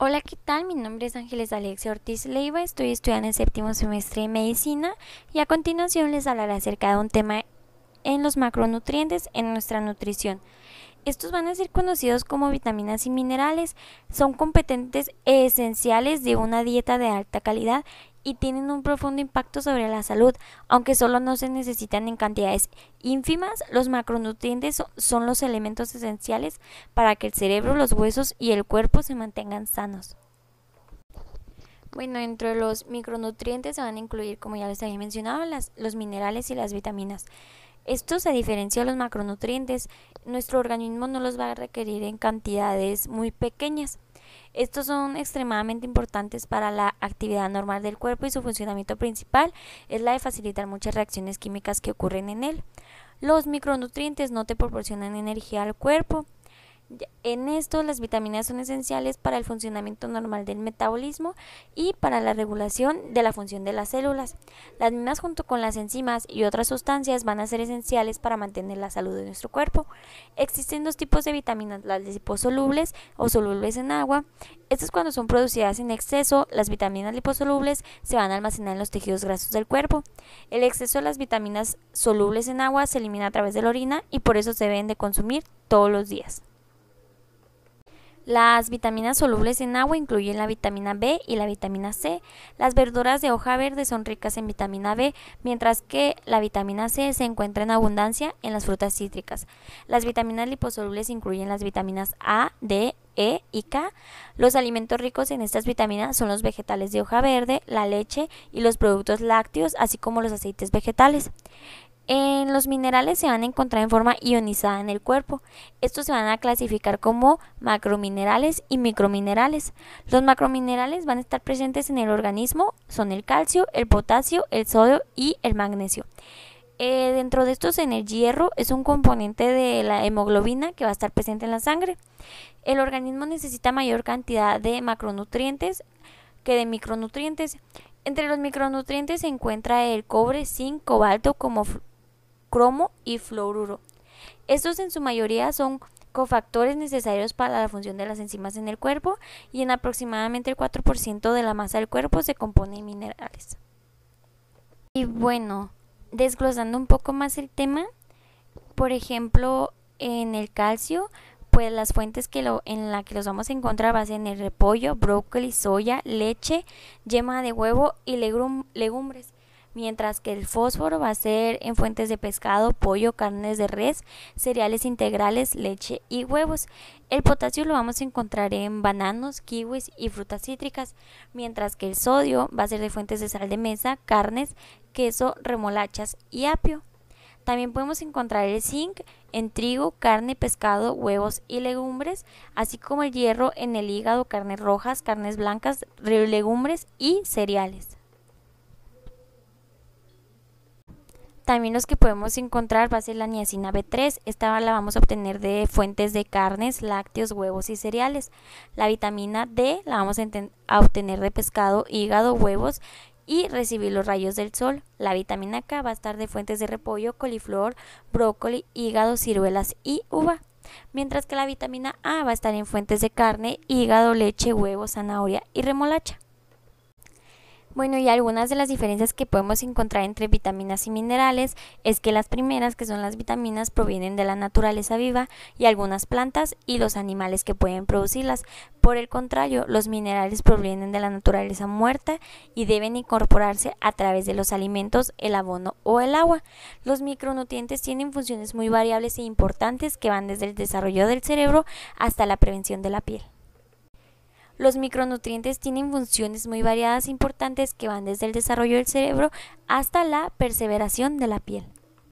Hola, ¿qué tal? Mi nombre es Ángeles Alexia Ortiz Leiva, estoy estudiando en séptimo semestre de medicina y a continuación les hablaré acerca de un tema en los macronutrientes en nuestra nutrición. Estos van a ser conocidos como vitaminas y minerales, son competentes esenciales de una dieta de alta calidad y tienen un profundo impacto sobre la salud, aunque solo no se necesitan en cantidades ínfimas, los macronutrientes son los elementos esenciales para que el cerebro, los huesos y el cuerpo se mantengan sanos. Bueno, entre los micronutrientes se van a incluir, como ya les había mencionado, los minerales y las vitaminas. Estos, a diferencia de los macronutrientes, nuestro organismo no los va a requerir en cantidades muy pequeñas. Estos son extremadamente importantes para la actividad normal del cuerpo y su funcionamiento principal es la de facilitar muchas reacciones químicas que ocurren en él. Los micronutrientes no te proporcionan energía al cuerpo, en esto, las vitaminas son esenciales para el funcionamiento normal del metabolismo y para la regulación de la función de las células. Las mismas junto con las enzimas y otras sustancias van a ser esenciales para mantener la salud de nuestro cuerpo. Existen dos tipos de vitaminas, las liposolubles o solubles en agua. Estas cuando son producidas en exceso, las vitaminas liposolubles se van a almacenar en los tejidos grasos del cuerpo. El exceso de las vitaminas solubles en agua se elimina a través de la orina y por eso se deben de consumir todos los días. Las vitaminas solubles en agua incluyen la vitamina B y la vitamina C. Las verduras de hoja verde son ricas en vitamina B, mientras que la vitamina C se encuentra en abundancia en las frutas cítricas. Las vitaminas liposolubles incluyen las vitaminas A, D, E y K. Los alimentos ricos en estas vitaminas son los vegetales de hoja verde, la leche y los productos lácteos, así como los aceites vegetales. En los minerales se van a encontrar en forma ionizada en el cuerpo. Estos se van a clasificar como macrominerales y microminerales. Los macrominerales van a estar presentes en el organismo, son el calcio, el potasio, el sodio y el magnesio. Eh, dentro de estos en el hierro es un componente de la hemoglobina que va a estar presente en la sangre. El organismo necesita mayor cantidad de macronutrientes que de micronutrientes. Entre los micronutrientes se encuentra el cobre, zinc, cobalto como cromo y fluoruro. Estos en su mayoría son cofactores necesarios para la función de las enzimas en el cuerpo y en aproximadamente el 4% de la masa del cuerpo se compone de minerales. Y bueno, desglosando un poco más el tema, por ejemplo, en el calcio, pues las fuentes que lo, en las que los vamos a encontrar va a ser en el repollo, brócoli, soya, leche, yema de huevo y legumbres mientras que el fósforo va a ser en fuentes de pescado, pollo, carnes de res, cereales integrales, leche y huevos. El potasio lo vamos a encontrar en bananos, kiwis y frutas cítricas, mientras que el sodio va a ser de fuentes de sal de mesa, carnes, queso, remolachas y apio. También podemos encontrar el zinc en trigo, carne, pescado, huevos y legumbres, así como el hierro en el hígado, carnes rojas, carnes blancas, legumbres y cereales. También los que podemos encontrar va a ser la niacina B3. Esta la vamos a obtener de fuentes de carnes, lácteos, huevos y cereales. La vitamina D la vamos a, obtener de pescado, hígado, huevos y recibir los rayos del sol. La vitamina K va a estar de fuentes de repollo, coliflor, brócoli, hígado, ciruelas y uva. Mientras que la vitamina A va a estar en fuentes de carne, hígado, leche, huevo, zanahoria y remolacha. Bueno, y algunas de las diferencias que podemos encontrar entre vitaminas y minerales es que las primeras, que son las vitaminas, provienen de la naturaleza viva y algunas plantas y los animales que pueden producirlas. Por el contrario, los minerales provienen de la naturaleza muerta y deben incorporarse a través de los alimentos, el abono o el agua. Los micronutrientes tienen funciones muy variables e importantes que van desde el desarrollo del cerebro hasta la prevención de la piel. Los micronutrientes tienen funciones muy variadas e importantes que van desde el desarrollo del cerebro hasta la perseveración de la piel.